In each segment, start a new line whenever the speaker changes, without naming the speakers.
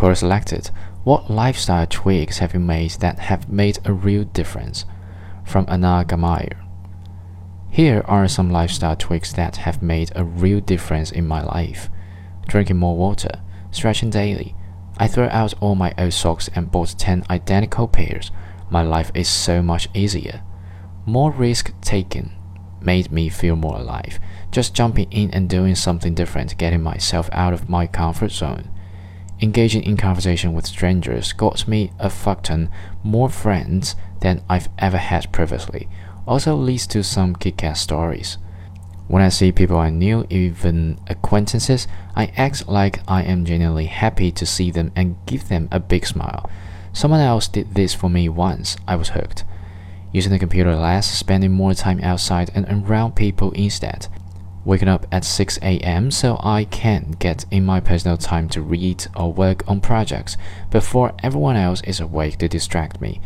Quote selected What lifestyle tweaks have you made that have made a real difference? From Anna. Here are some lifestyle tweaks that have made a real difference in my life. Drinking more water, stretching daily. I threw out all my old socks and bought 10 identical pairs. My life is so much easier. More risk taking made me feel more alive. Just jumping in and doing something different, getting myself out of my comfort zone. Engaging in conversation with strangers got me a fuck ton more friends than I've ever had previously. Also leads to some kick-ass stories. When I see people I knew, even acquaintances, I act like I am genuinely happy to see them and give them a big smile. Someone else did this for me once. I was hooked. Using the computer less, spending more time outside and around people instead. Waking up at 6 a.m. so I can get in my personal time to read or work on projects before everyone else is awake to distract me.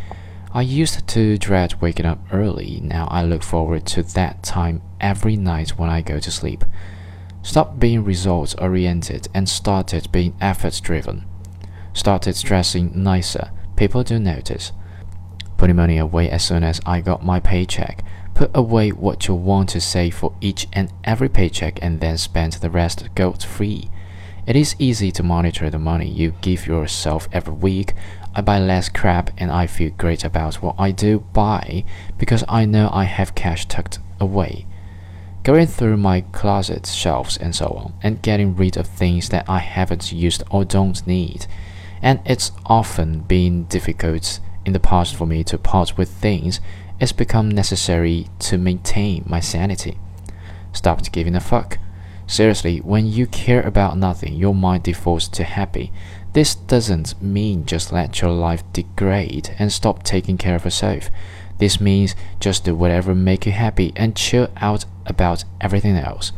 I used to dread waking up early. Now I look forward to that time every night when I go to sleep. Stop being results oriented and started being effort driven. Started dressing nicer. People do notice. Putting money away as soon as I got my paycheck. Put away what you want to save for each and every paycheck and then spend the rest guilt free. It is easy to monitor the money you give yourself every week. I buy less crap and I feel great about what I do buy because I know I have cash tucked away. Going through my closet shelves and so on, and getting rid of things that I haven't used or don't need. And it's often been difficult in the past for me to part with things, it's become necessary to maintain my sanity. Stopped giving a fuck. Seriously, when you care about nothing, your mind defaults to happy. This doesn't mean just let your life degrade and stop taking care of yourself. This means just do whatever make you happy and chill out about everything else.